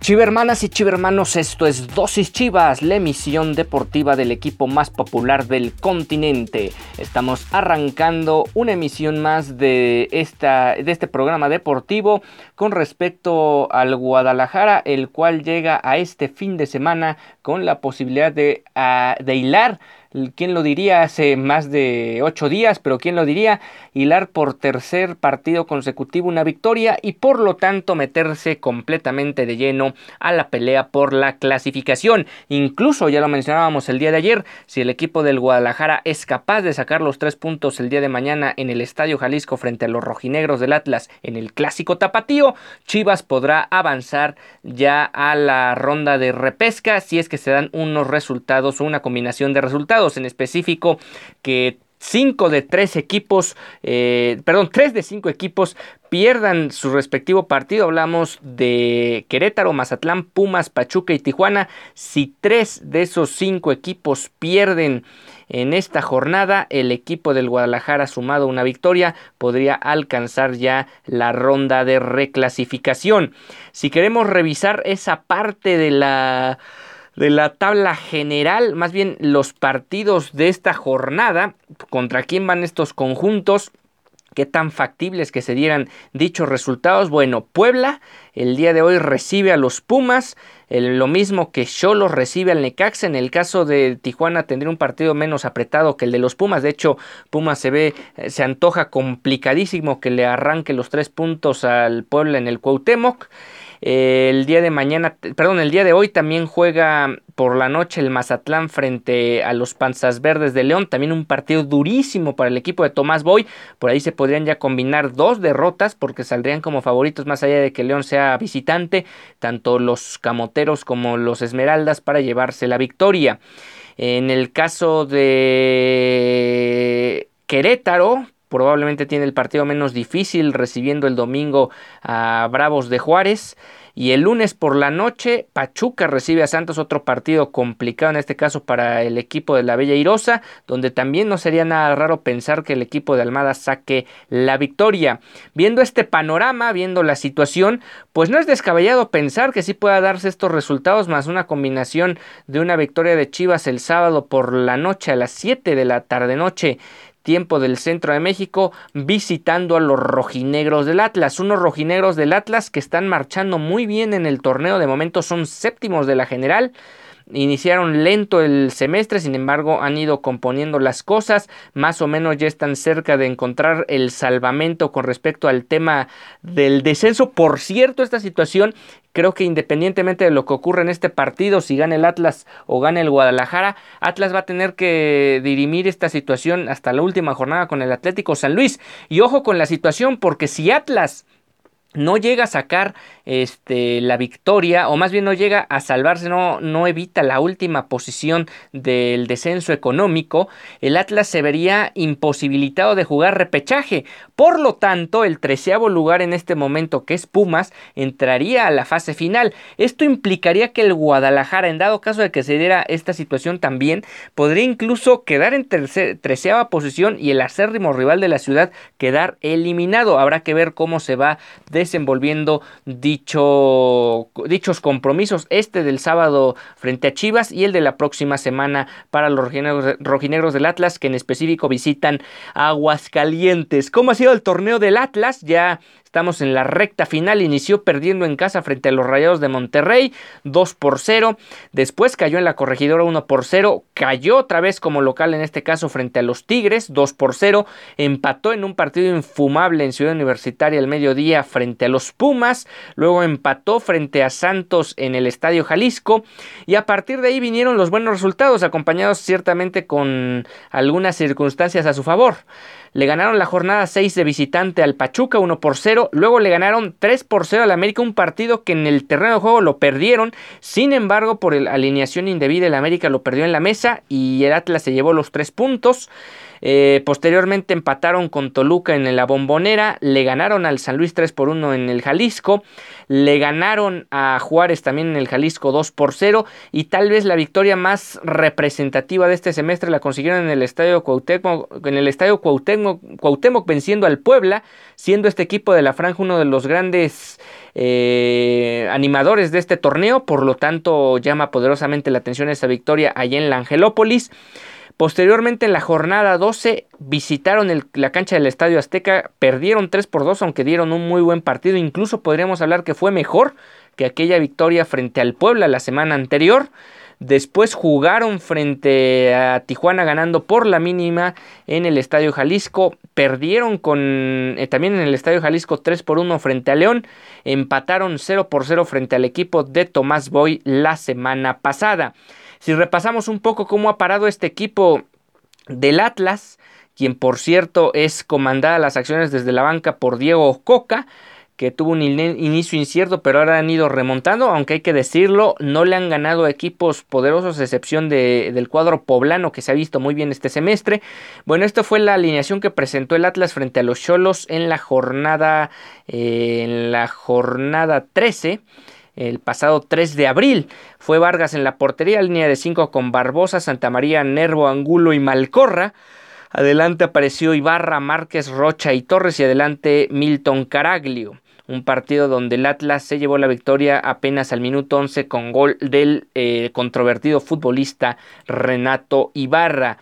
Chivermanas y chivermanos, esto es Dosis Chivas, la emisión deportiva del equipo más popular del continente. Estamos arrancando una emisión más de, esta, de este programa deportivo con respecto al Guadalajara, el cual llega a este fin de semana con la posibilidad de, ah, de hilar ¿Quién lo diría hace más de ocho días? Pero ¿quién lo diría? Hilar por tercer partido consecutivo una victoria y por lo tanto meterse completamente de lleno a la pelea por la clasificación. Incluso, ya lo mencionábamos el día de ayer, si el equipo del Guadalajara es capaz de sacar los tres puntos el día de mañana en el Estadio Jalisco frente a los rojinegros del Atlas en el clásico tapatío, Chivas podrá avanzar ya a la ronda de repesca si es que se dan unos resultados o una combinación de resultados en específico que 5 de 3 equipos, eh, perdón, 3 de 5 equipos pierdan su respectivo partido. Hablamos de Querétaro, Mazatlán, Pumas, Pachuca y Tijuana. Si 3 de esos 5 equipos pierden en esta jornada, el equipo del Guadalajara sumado una victoria podría alcanzar ya la ronda de reclasificación. Si queremos revisar esa parte de la de la tabla general, más bien los partidos de esta jornada, contra quién van estos conjuntos, qué tan factibles que se dieran dichos resultados. Bueno, Puebla el día de hoy recibe a los Pumas, lo mismo que Cholos recibe al Necaxa. En el caso de Tijuana tendría un partido menos apretado que el de los Pumas. De hecho, Pumas se ve, eh, se antoja complicadísimo que le arranque los tres puntos al Puebla en el Cuauhtémoc. El día de mañana, perdón, el día de hoy también juega por la noche el Mazatlán frente a los Panzas Verdes de León. También un partido durísimo para el equipo de Tomás Boy. Por ahí se podrían ya combinar dos derrotas porque saldrían como favoritos más allá de que León sea visitante, tanto los Camoteros como los Esmeraldas para llevarse la victoria. En el caso de Querétaro, probablemente tiene el partido menos difícil recibiendo el domingo a Bravos de Juárez. Y el lunes por la noche, Pachuca recibe a Santos, otro partido complicado en este caso para el equipo de la Bella Irosa, donde también no sería nada raro pensar que el equipo de Almada saque la victoria. Viendo este panorama, viendo la situación, pues no es descabellado pensar que sí pueda darse estos resultados, más una combinación de una victoria de Chivas el sábado por la noche a las 7 de la tarde noche tiempo del centro de México visitando a los rojinegros del Atlas. Unos rojinegros del Atlas que están marchando muy bien en el torneo. De momento son séptimos de la general. Iniciaron lento el semestre, sin embargo han ido componiendo las cosas, más o menos ya están cerca de encontrar el salvamento con respecto al tema del descenso. Por cierto, esta situación Creo que independientemente de lo que ocurra en este partido, si gana el Atlas o gana el Guadalajara, Atlas va a tener que dirimir esta situación hasta la última jornada con el Atlético San Luis. Y ojo con la situación, porque si Atlas no llega a sacar este, la victoria, o más bien no llega a salvarse, no, no evita la última posición del descenso económico, el Atlas se vería imposibilitado de jugar repechaje. Por lo tanto, el treceavo lugar en este momento, que es Pumas, entraría a la fase final. Esto implicaría que el Guadalajara, en dado caso de que se diera esta situación también, podría incluso quedar en treceava posición y el acérrimo rival de la ciudad quedar eliminado. Habrá que ver cómo se va de desenvolviendo dicho, dichos compromisos, este del sábado frente a Chivas y el de la próxima semana para los rojinegros, del Atlas, que en específico visitan Aguascalientes. ¿Cómo ha sido el torneo del Atlas? Ya Estamos en la recta final, inició perdiendo en casa frente a los Rayados de Monterrey, 2 por 0, después cayó en la corregidora 1 por 0, cayó otra vez como local en este caso frente a los Tigres, 2 por 0, empató en un partido infumable en Ciudad Universitaria al mediodía frente a los Pumas, luego empató frente a Santos en el Estadio Jalisco y a partir de ahí vinieron los buenos resultados, acompañados ciertamente con algunas circunstancias a su favor. Le ganaron la jornada 6 de visitante al Pachuca 1 por 0. Luego le ganaron 3 por 0 al América, un partido que en el terreno de juego lo perdieron. Sin embargo, por la alineación indebida, el América lo perdió en la mesa y el Atlas se llevó los 3 puntos. Eh, posteriormente empataron con Toluca en la bombonera, le ganaron al San Luis 3 por 1 en el Jalisco, le ganaron a Juárez también en el Jalisco 2 por 0 y tal vez la victoria más representativa de este semestre la consiguieron en el Estadio Cuauhtémoc, en el Estadio Cuauhtémoc, venciendo al Puebla, siendo este equipo de la Franja uno de los grandes eh, animadores de este torneo, por lo tanto llama poderosamente la atención esta victoria allá en la Angelópolis. Posteriormente en la jornada 12 visitaron la cancha del Estadio Azteca, perdieron 3 por 2 aunque dieron un muy buen partido, incluso podríamos hablar que fue mejor que aquella victoria frente al Puebla la semana anterior. Después jugaron frente a Tijuana ganando por la mínima en el Estadio Jalisco. Perdieron con eh, también en el Estadio Jalisco 3 por 1 frente a León. Empataron 0 por 0 frente al equipo de Tomás Boy la semana pasada. Si repasamos un poco cómo ha parado este equipo del Atlas, quien por cierto es comandada las acciones desde la banca por Diego Coca, que tuvo un inicio incierto, pero ahora han ido remontando, aunque hay que decirlo, no le han ganado equipos poderosos, a excepción del cuadro poblano, que se ha visto muy bien este semestre. Bueno, esta fue la alineación que presentó el Atlas frente a los Cholos en la jornada, eh, en la jornada 13 el pasado 3 de abril. Fue Vargas en la portería, línea de 5 con Barbosa, Santa María, Nervo, Angulo y Malcorra. Adelante apareció Ibarra, Márquez, Rocha y Torres y adelante Milton Caraglio. Un partido donde el Atlas se llevó la victoria apenas al minuto 11 con gol del eh, controvertido futbolista Renato Ibarra.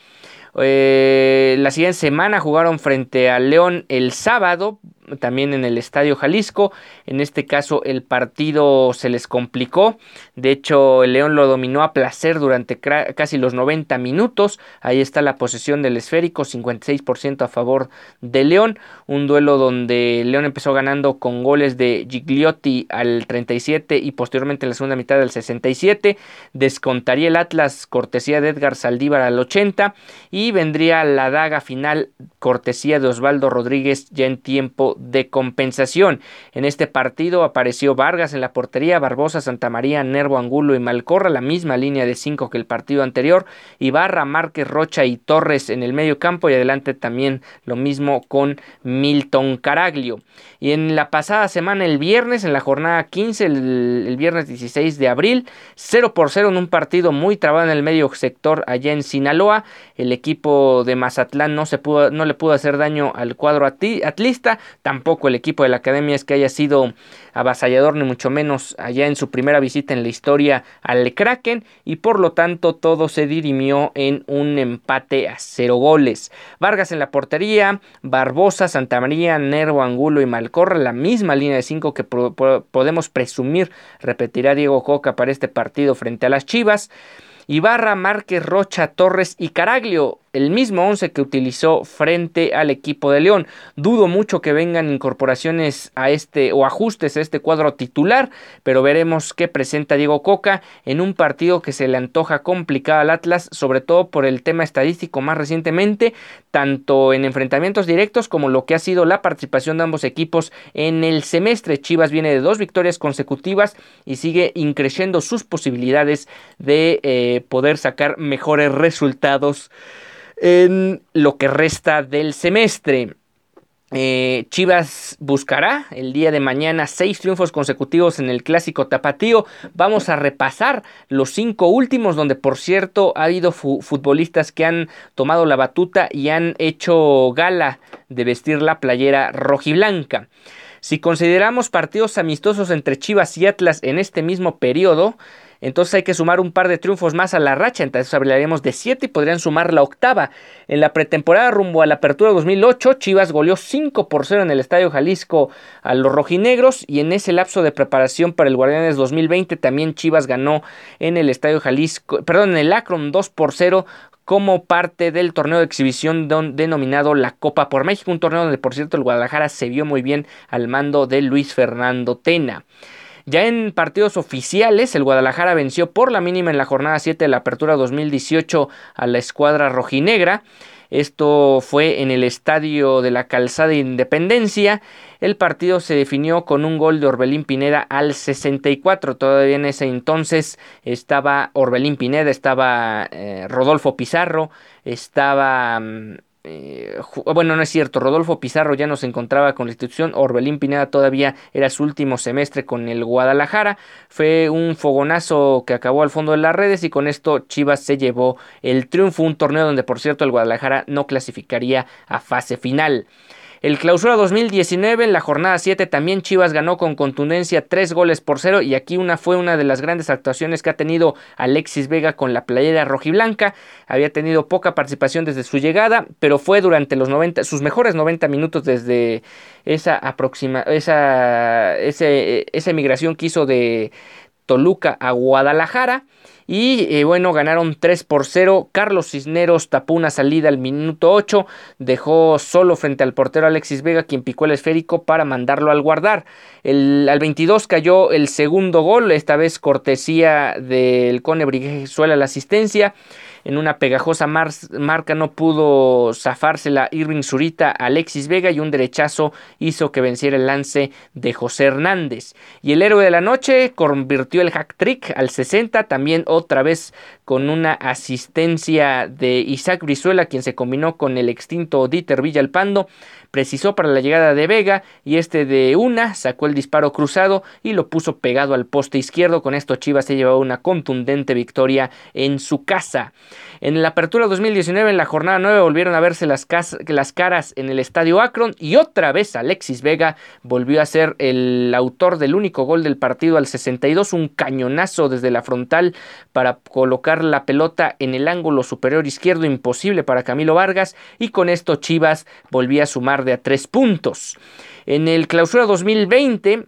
Eh, la siguiente semana jugaron frente a León el sábado, también en el Estadio Jalisco. En este caso el partido se les complicó. De hecho, el León lo dominó a placer durante casi los 90 minutos. Ahí está la posesión del esférico, 56% a favor de León. Un duelo donde León empezó ganando con goles de Gigliotti al 37 y posteriormente en la segunda mitad del 67. Descontaría el Atlas cortesía de Edgar Saldívar al 80 y vendría la daga final cortesía de Osvaldo Rodríguez ya en tiempo de compensación. En este partido apareció Vargas en la portería, Barbosa, Santa María, Nervo, Angulo y Malcorra, la misma línea de cinco que el partido anterior, Ibarra, Márquez, Rocha y Torres en el medio campo y adelante también lo mismo con Milton Caraglio. Y en la pasada semana, el viernes, en la jornada 15, el, viernes 16 de abril, 0 por 0 en un partido muy trabado en el medio sector allá en Sinaloa, el equipo de Mazatlán no, se pudo, no le pudo hacer daño al cuadro atlista, Tampoco el equipo de la academia es que haya sido avasallador, ni mucho menos allá en su primera visita en la historia al Kraken. Y por lo tanto todo se dirimió en un empate a cero goles. Vargas en la portería, Barbosa, Santa María, Nervo, Angulo y Malcorra, la misma línea de cinco que podemos presumir repetirá Diego Coca para este partido frente a las Chivas. Ibarra, Márquez, Rocha, Torres y Caraglio el mismo 11 que utilizó frente al equipo de León. Dudo mucho que vengan incorporaciones a este o ajustes a este cuadro titular, pero veremos qué presenta Diego Coca en un partido que se le antoja complicado al Atlas, sobre todo por el tema estadístico más recientemente, tanto en enfrentamientos directos como lo que ha sido la participación de ambos equipos en el semestre. Chivas viene de dos victorias consecutivas y sigue increciendo sus posibilidades de eh, poder sacar mejores resultados en lo que resta del semestre. Eh, Chivas buscará el día de mañana seis triunfos consecutivos en el clásico tapatío. Vamos a repasar los cinco últimos, donde por cierto ha habido futbolistas que han tomado la batuta y han hecho gala de vestir la playera rojiblanca. Si consideramos partidos amistosos entre Chivas y Atlas en este mismo periodo, entonces hay que sumar un par de triunfos más a la racha. Entonces hablaríamos de 7 y podrían sumar la octava. En la pretemporada rumbo a la apertura 2008, Chivas goleó 5 por 0 en el Estadio Jalisco a los rojinegros. Y en ese lapso de preparación para el Guardianes 2020, también Chivas ganó en el Estadio Jalisco, perdón, en el Akron 2 por 0 como parte del torneo de exhibición denominado la Copa por México, un torneo donde por cierto el Guadalajara se vio muy bien al mando de Luis Fernando Tena. Ya en partidos oficiales, el Guadalajara venció por la mínima en la jornada 7 de la Apertura 2018 a la escuadra rojinegra. Esto fue en el estadio de la Calzada Independencia. El partido se definió con un gol de Orbelín Pineda al 64. Todavía en ese entonces estaba Orbelín Pineda, estaba eh, Rodolfo Pizarro, estaba mm, eh, bueno, no es cierto, Rodolfo Pizarro ya no se encontraba con la institución, Orbelín Pineda todavía era su último semestre con el Guadalajara, fue un fogonazo que acabó al fondo de las redes y con esto Chivas se llevó el triunfo, un torneo donde por cierto el Guadalajara no clasificaría a fase final. El clausura 2019, en la jornada 7, también Chivas ganó con contundencia 3 goles por 0 y aquí una fue una de las grandes actuaciones que ha tenido Alexis Vega con la playera rojiblanca. Había tenido poca participación desde su llegada, pero fue durante los 90, sus mejores 90 minutos desde esa aproxima, esa, esa migración que hizo de Toluca a Guadalajara. Y eh, bueno, ganaron 3 por 0. Carlos Cisneros tapó una salida al minuto 8. Dejó solo frente al portero Alexis Vega, quien picó el esférico para mandarlo al guardar. El, al 22 cayó el segundo gol, esta vez cortesía del Cone Briguezuela la asistencia. En una pegajosa marca no pudo zafársela Irving Zurita Alexis Vega y un derechazo hizo que venciera el lance de José Hernández. Y el héroe de la noche convirtió el hack trick al 60, también otra vez con una asistencia de Isaac Brizuela, quien se combinó con el extinto Dieter Villalpando, precisó para la llegada de Vega y este de una sacó el disparo cruzado y lo puso pegado al poste izquierdo. Con esto Chivas se llevó una contundente victoria en su casa. En la apertura 2019, en la jornada 9, volvieron a verse las, las caras en el estadio Akron y otra vez Alexis Vega volvió a ser el autor del único gol del partido al 62, un cañonazo desde la frontal para colocar la pelota en el ángulo superior izquierdo, imposible para Camilo Vargas, y con esto Chivas volvía a sumar de a tres puntos. En el clausura 2020,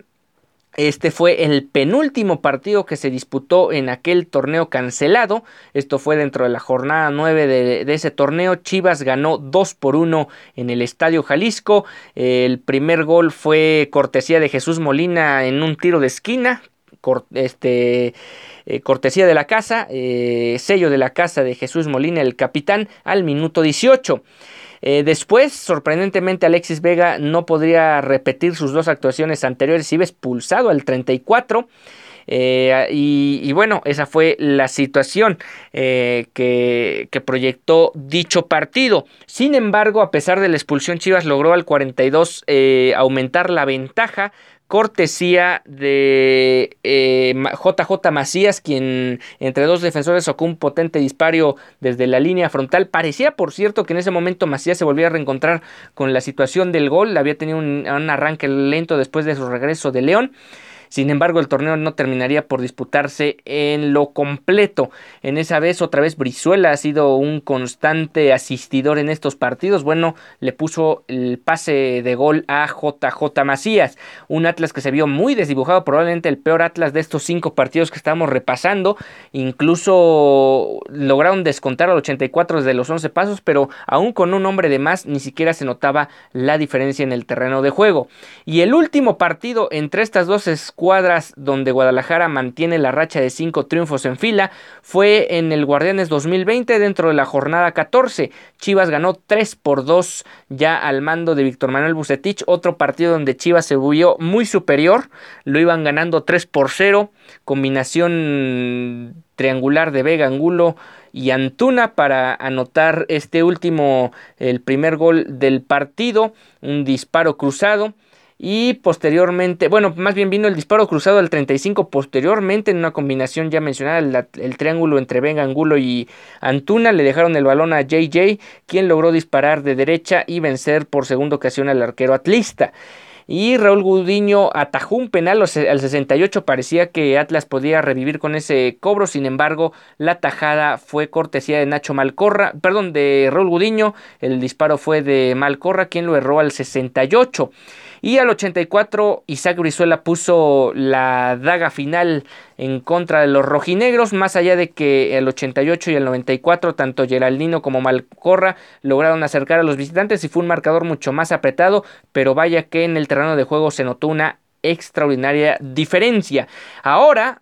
este fue el penúltimo partido que se disputó en aquel torneo cancelado. Esto fue dentro de la jornada 9 de, ese torneo. Chivas ganó 2 por 1 en el Estadio Jalisco. El primer gol fue cortesía de Jesús Molina en un tiro de esquina. Este eh, cortesía de la casa, eh, sello de la casa de Jesús Molina, el capitán, al minuto 18. Eh, después, sorprendentemente, Alexis Vega no podría repetir sus dos actuaciones anteriores y expulsado al 34. Y, bueno, esa fue la situación que, que, proyectó dicho partido. Sin embargo, a pesar de la expulsión, Chivas logró al 42 aumentar la ventaja cortesía de JJ eh, Macías, quien entre dos defensores sacó un potente disparo desde la línea frontal. Parecía, por cierto, que en ese momento Macías se volvía a reencontrar con la situación del gol. Había tenido un arranque lento después de su regreso de León. Sin embargo, el torneo no terminaría por disputarse en lo completo. En esa vez, otra vez, Brizuela ha sido un constante asistidor en estos partidos. Bueno, le puso el pase de gol a JJ Macías. Un Atlas que se vio muy desdibujado, probablemente el peor Atlas de estos cinco partidos que estamos repasando. Incluso lograron descontar al 84 desde los 11 pasos, pero aún con un hombre de más, ni siquiera se notaba la diferencia en el terreno de juego. Y el último partido entre estas dos cuadras donde Guadalajara mantiene la racha de cinco triunfos en fila fue en el Guardianes 2020 dentro de la jornada 14. Chivas ganó 3 por 2 ya al mando de Víctor Manuel Bucetich, otro partido donde Chivas se vio muy superior, lo iban ganando 3 por 0, combinación triangular de Vega Angulo y Antuna para anotar este último, el primer gol del partido, un disparo cruzado y posteriormente, bueno, más bien vino el disparo cruzado al 35 posteriormente en una combinación ya mencionada, el, triángulo entre Venga Angulo y Antuna, le dejaron el balón a JJ, quien logró disparar de derecha y vencer por segunda ocasión al arquero atlista. Y Raúl Gudiño atajó un penal al 68. Parecía que Atlas podía revivir con ese cobro. Sin embargo, la tajada fue cortesía de Nacho Malcorra. Perdón, de Raúl Gudiño. El disparo fue de Malcorra, quien lo erró al 68. Y al 84 Isaac Brizuela puso la daga final en contra de los rojinegros, más allá de que el 88 y el 94 tanto Geraldino como Malcorra lograron acercar a los visitantes y fue un marcador mucho más apretado, pero vaya que en el terreno de juego se notó una extraordinaria diferencia. Ahora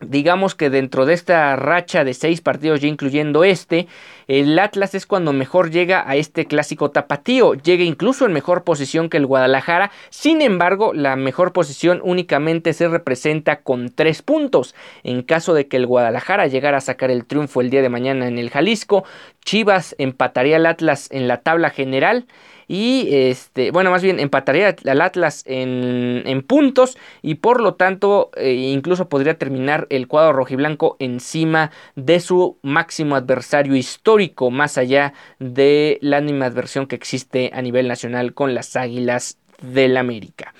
digamos que dentro de esta racha de seis partidos, ya incluyendo este, el Atlas es cuando mejor llega a este clásico tapatío, llega incluso en mejor posición que el Guadalajara, sin embargo, la mejor posición únicamente se representa con tres puntos. En caso de que el Guadalajara llegara a sacar el triunfo el día de mañana en el Jalisco, Chivas empataría al Atlas en la tabla general y este, bueno, más bien empataría al Atlas en, en puntos y por lo tanto eh, incluso podría terminar el cuadro rojiblanco encima de su máximo adversario histórico, más allá de la animadversión que existe a nivel nacional con las Águilas del América.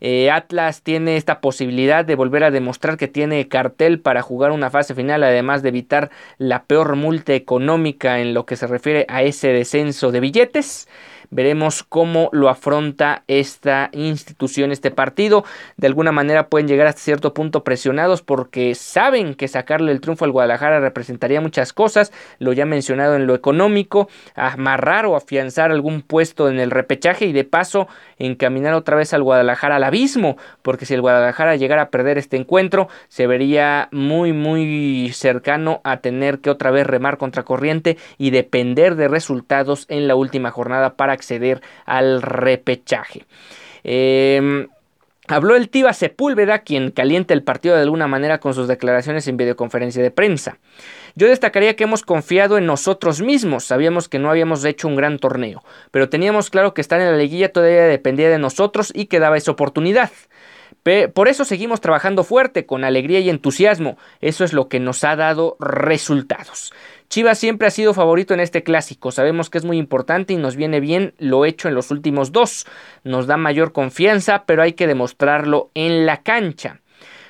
Eh, Atlas tiene esta posibilidad de volver a demostrar que tiene cartel para jugar una fase final, además de evitar la peor multa económica en lo que se refiere a ese descenso de billetes. Veremos cómo lo afronta esta institución, este partido. De alguna manera pueden llegar hasta cierto punto presionados porque saben que sacarle el triunfo al Guadalajara representaría muchas cosas. Lo ya mencionado en lo económico, amarrar o afianzar algún puesto en el repechaje y de paso encaminar otra vez al Guadalajara al abismo. Porque si el Guadalajara llegara a perder este encuentro, se vería muy, muy cercano a tener que otra vez remar contra corriente y depender de resultados en la última jornada para acceder al repechaje. Em, habló el Tiva Sepúlveda, quien calienta el partido de alguna manera con sus declaraciones en videoconferencia de prensa. Yo destacaría que hemos confiado en nosotros mismos, sabíamos que no habíamos hecho un gran torneo, pero teníamos claro que estar en la liguilla todavía dependía de nosotros y que daba esa oportunidad. Por eso seguimos trabajando fuerte, con alegría y entusiasmo. Eso es lo que nos ha dado resultados. Chivas siempre ha sido favorito en este clásico. Sabemos que es muy importante y nos viene bien lo hecho en los últimos dos. Nos da mayor confianza, pero hay que demostrarlo en la cancha.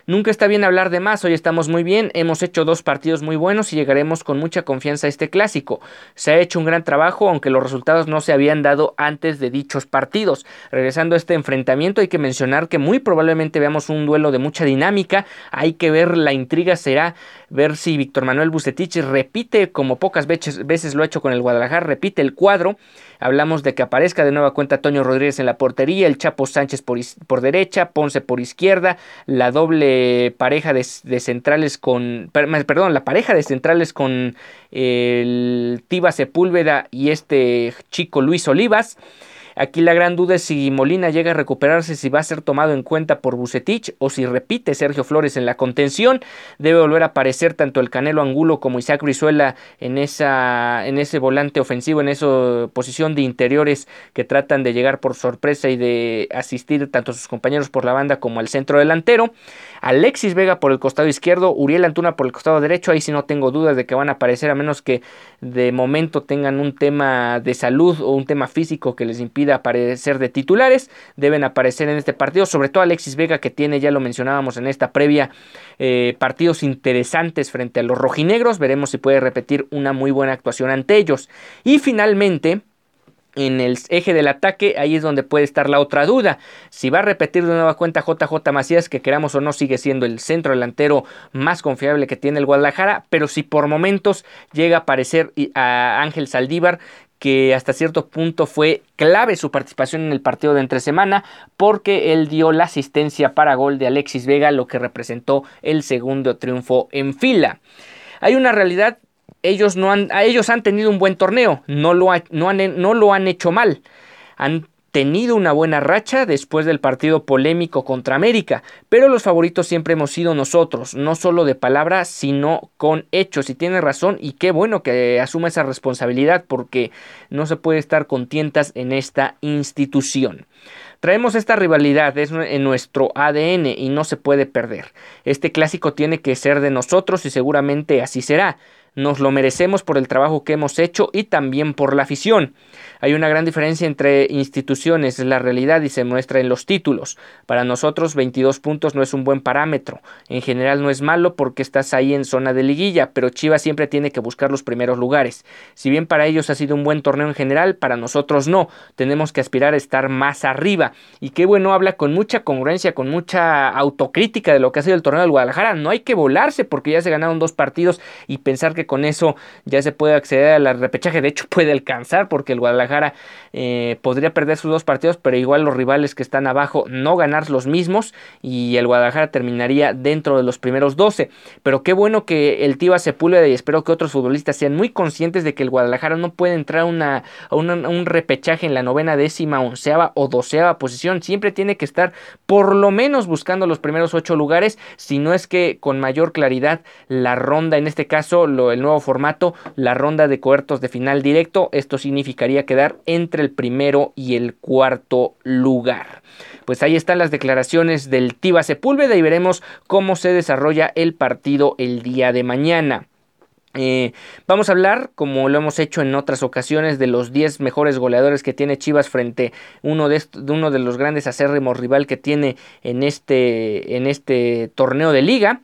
Nunca está bien hablar de más, hoy estamos muy bien, hemos hecho dos partidos muy buenos y llegaremos con mucha confianza a este clásico. Se ha hecho un gran trabajo, aunque los resultados no se habían dado antes de dichos partidos. Regresando a este enfrentamiento, hay que mencionar que muy probablemente veamos un duelo de mucha dinámica, hay que ver, la intriga será ver si Víctor Manuel Bucetich repite, como pocas veces, veces lo ha hecho con el Guadalajara, repite el cuadro Hablamos de que aparezca de nueva cuenta Toño Rodríguez en la portería, el Chapo Sánchez por, por derecha, Ponce por izquierda, la doble pareja de, centrales con, perdón, la pareja de centrales con el Tiba Sepúlveda y este chico Luis Olivas. Aquí la gran duda es si Molina llega a recuperarse, si va a ser tomado en cuenta por Bucetich o si repite Sergio Flores en la contención. Debe volver a aparecer tanto el Canelo Angulo como Isaac Brizuela en, esa, en ese volante ofensivo, en esa posición de interiores que tratan de llegar por sorpresa y de asistir tanto a sus compañeros por la banda como al centro delantero. Alexis Vega por el costado izquierdo, Uriel Antuna por el costado derecho. Ahí sí no tengo dudas de que van a aparecer, a menos que de momento tengan un tema de salud o un tema físico que les impida aparecer de titulares. Deben aparecer en este partido, sobre todo Alexis Vega, que tiene, ya lo mencionábamos en esta previa, eh, partidos interesantes frente a los rojinegros. Veremos si puede repetir una muy buena actuación ante ellos. Y finalmente en el eje del ataque, ahí es donde puede estar la otra duda. Si va a repetir de nueva cuenta JJ Macías, que queramos o no sigue siendo el centro delantero más confiable que tiene el Guadalajara, pero si por momentos llega a aparecer a Ángel Saldívar, que hasta cierto punto fue clave su participación en el partido de entre semana porque él dio la asistencia para gol de Alexis Vega, lo que representó el segundo triunfo en fila. Hay una realidad ellos, no han, ellos han tenido un buen torneo, no lo, han, no lo han hecho mal. Tenido una buena racha después del partido polémico contra América, pero los favoritos siempre hemos sido nosotros, no solo de palabras, sino con hechos. Y tiene razón, y qué bueno que asuma esa responsabilidad, porque no se puede estar con tientas en esta institución. Traemos esta rivalidad es en nuestro ADN y no se puede perder. Este clásico tiene que ser de nosotros y seguramente así será. Nos lo merecemos por el trabajo que hemos hecho y también por la afición. Hay una gran diferencia entre instituciones, la realidad y se muestra en los títulos. Para nosotros 22 puntos no es un buen parámetro. En general no es malo porque estás ahí en zona de liguilla, pero Chivas siempre tiene que buscar los primeros lugares. Si bien para ellos ha sido un buen torneo en general, para nosotros no. Tenemos que aspirar a estar más arriba. Y qué bueno habla con mucha congruencia, con mucha autocrítica de lo que ha sido el torneo del Guadalajara. No hay que volarse porque ya se ganaron dos partidos y pensar que con eso ya se puede acceder al repechaje. De hecho puede alcanzar porque el Guadalajara eh, podría perder sus dos partidos, pero igual los rivales que están abajo no ganar los mismos y el Guadalajara terminaría dentro de los primeros 12. Pero qué bueno que el Tiva Sepúlveda y espero que otros futbolistas sean muy conscientes de que el Guadalajara no puede entrar a, una, a un repechaje en la novena décima, onceava o doceava posición. Siempre tiene que estar por lo menos buscando los primeros ocho lugares, si no es que con mayor claridad la ronda, en este caso lo, el nuevo formato, la ronda de coertos de final directo, esto significaría quedar entre el primero y el cuarto lugar. Pues ahí están las declaraciones del Tiva Sepúlveda y veremos cómo se desarrolla el partido el día de mañana. Eh, vamos a hablar, como lo hemos hecho en otras ocasiones, de los 10 mejores goleadores que tiene Chivas frente uno de, uno de los grandes acérrimos rival que tiene en este, en este torneo de liga.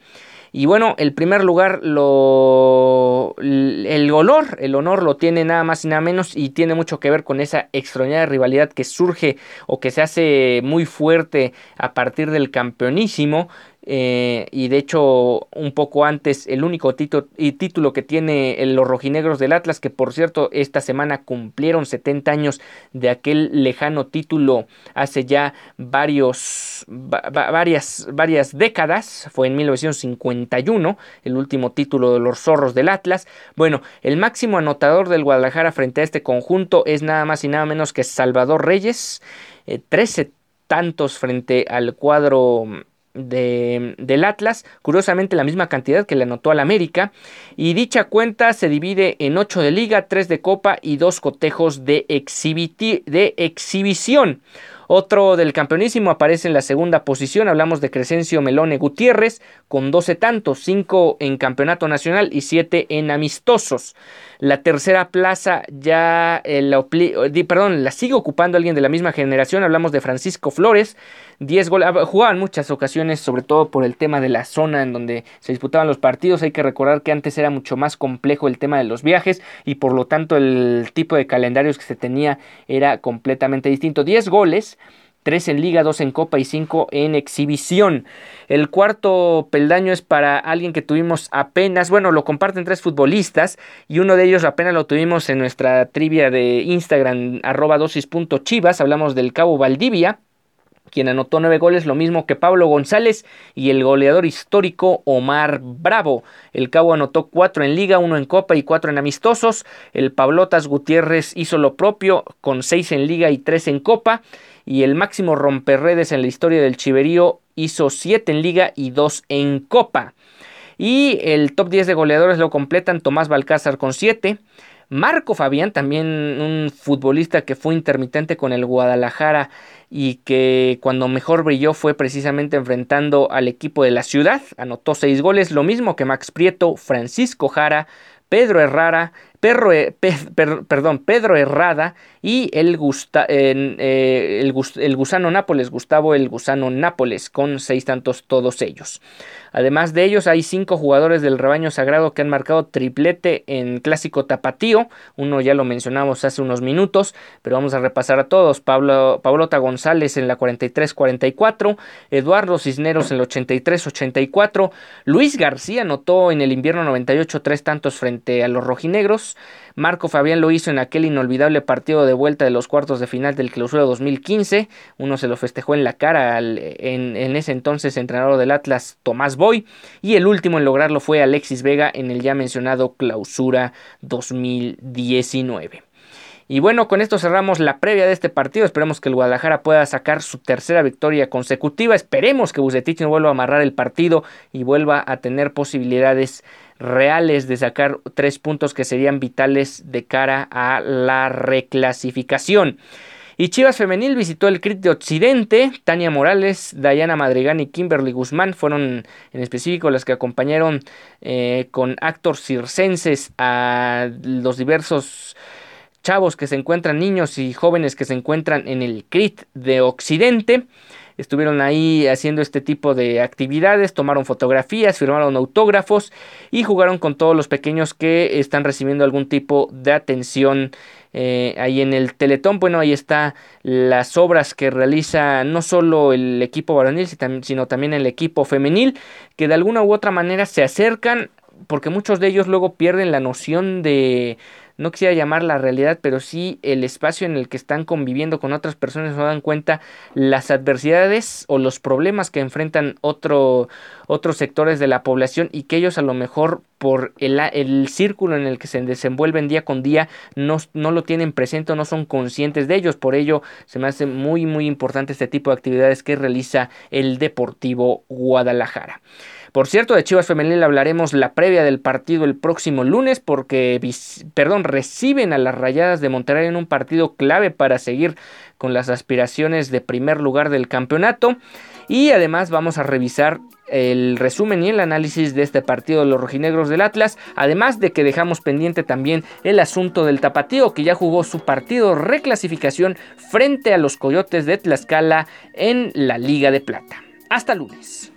Y bueno, el primer lugar, lo, el honor, el honor lo tiene nada más y nada menos y tiene mucho que ver con esa extraordinaria rivalidad que surge o que se hace muy fuerte a partir del campeonísimo eh, y de hecho un poco antes el único título, y título que tiene los rojinegros del Atlas que por cierto esta semana cumplieron 70 años de aquel lejano título hace ya varios varias varias décadas. Fue en 1951 el último título de los zorros del Atlas. Bueno el máximo anotador del Guadalajara frente a este conjunto es nada más y nada menos que Salvador Reyes 13 eh, tantos frente al cuadro de, del Atlas, curiosamente la misma cantidad que le anotó al América, y dicha cuenta se divide en 8 de liga, 3 de copa y 2 cotejos de, de exhibición. Otro del campeonísimo aparece en la segunda posición, hablamos de Crescencio Melone Gutiérrez, con 12 tantos, 5 en campeonato nacional y 7 en amistosos. La tercera plaza ya, eh, la, perdón, la sigue ocupando alguien de la misma generación, hablamos de Francisco Flores, 10 goles, ah, jugaban muchas ocasiones, sobre todo por el tema de la zona en donde se disputaban los partidos, hay que recordar que antes era mucho más complejo el tema de los viajes y por lo tanto el tipo de calendarios que se tenía era completamente distinto. 10 goles, 3 en liga, 2 en copa y 5 en exhibición. El cuarto peldaño es para alguien que tuvimos apenas, bueno, lo comparten tres futbolistas y uno de ellos apenas lo tuvimos en nuestra trivia de Instagram arroba dosis.chivas, hablamos del Cabo Valdivia quien anotó nueve goles, lo mismo que Pablo González y el goleador histórico Omar Bravo. El Cabo anotó cuatro en liga, uno en copa y cuatro en amistosos. El Pablotas Gutiérrez hizo lo propio con seis en liga y tres en copa y el máximo romperredes en la historia del Chiverío hizo 7 en liga y 2 en copa. Y el top 10 de goleadores lo completan Tomás Balcázar con 7. Marco Fabián, también un futbolista que fue intermitente con el Guadalajara y que cuando mejor brilló fue precisamente enfrentando al equipo de la ciudad. Anotó 6 goles, lo mismo que Max Prieto, Francisco Jara, Pedro Herrara, Perro, eh, perdón, Pedro Herrada y el, eh, el, Gusano Nápoles, Gustavo el Gusano Nápoles, con seis tantos todos ellos. Además de ellos, hay cinco jugadores del rebaño sagrado que han marcado triplete en clásico tapatío. Uno ya lo mencionamos hace unos minutos, pero vamos a repasar a todos. Pablo, Pablota González en la 43-44, Eduardo Cisneros en la 83-84, Luis García anotó en el invierno 98 tres tantos frente a los rojinegros. Marco Fabián lo hizo en aquel inolvidable partido de vuelta de los cuartos de final del clausura 2015. Uno se lo festejó en la cara al, en, en, ese entonces entrenador del Atlas, Tomás Boy. Y el último en lograrlo fue Alexis Vega en el ya mencionado clausura 2019. Y bueno, con esto cerramos la previa de este partido. Esperemos que el Guadalajara pueda sacar su tercera victoria consecutiva. Esperemos que Bucetich no vuelva a amarrar el partido y vuelva a tener posibilidades reales de sacar tres puntos que serían vitales de cara a la reclasificación. Y Chivas Femenil visitó el CRIT de Occidente. Tania Morales, Dayana Madrigal y Kimberly Guzmán fueron en específico las que acompañaron eh, con actos circenses a los diversos chavos que se encuentran, niños y jóvenes que se encuentran en el CRIT de Occidente. Estuvieron ahí haciendo este tipo de actividades, tomaron fotografías, firmaron autógrafos y jugaron con todos los pequeños que están recibiendo algún tipo de atención eh, ahí en el Teletón. Bueno, ahí está las obras que realiza no solo el equipo varonil, sino también el equipo femenil, que de alguna u otra manera se acercan, porque muchos de ellos luego pierden la noción de no quisiera llamar la realidad, pero sí el espacio en el que están conviviendo con otras personas, no dan cuenta las adversidades o los problemas que enfrentan otro, otros sectores de la población y que ellos a lo mejor por el, círculo en el que se desenvuelven día con día no, no lo tienen presente no son conscientes de ellos. Por ello se me hace muy muy importante este tipo de actividades que realiza el Deportivo Guadalajara. Por cierto, de Chivas Femenil hablaremos la previa del partido el próximo lunes porque, perdón, reciben a las Rayadas de Monterrey en un partido clave para seguir con las aspiraciones de primer lugar del campeonato. Y además vamos a revisar el resumen y el análisis de este partido de los rojinegros del Atlas, además de que dejamos pendiente también el asunto del Tapatío que ya jugó su partido reclasificación frente a los Coyotes de Tlaxcala en la Liga de Plata. Hasta lunes.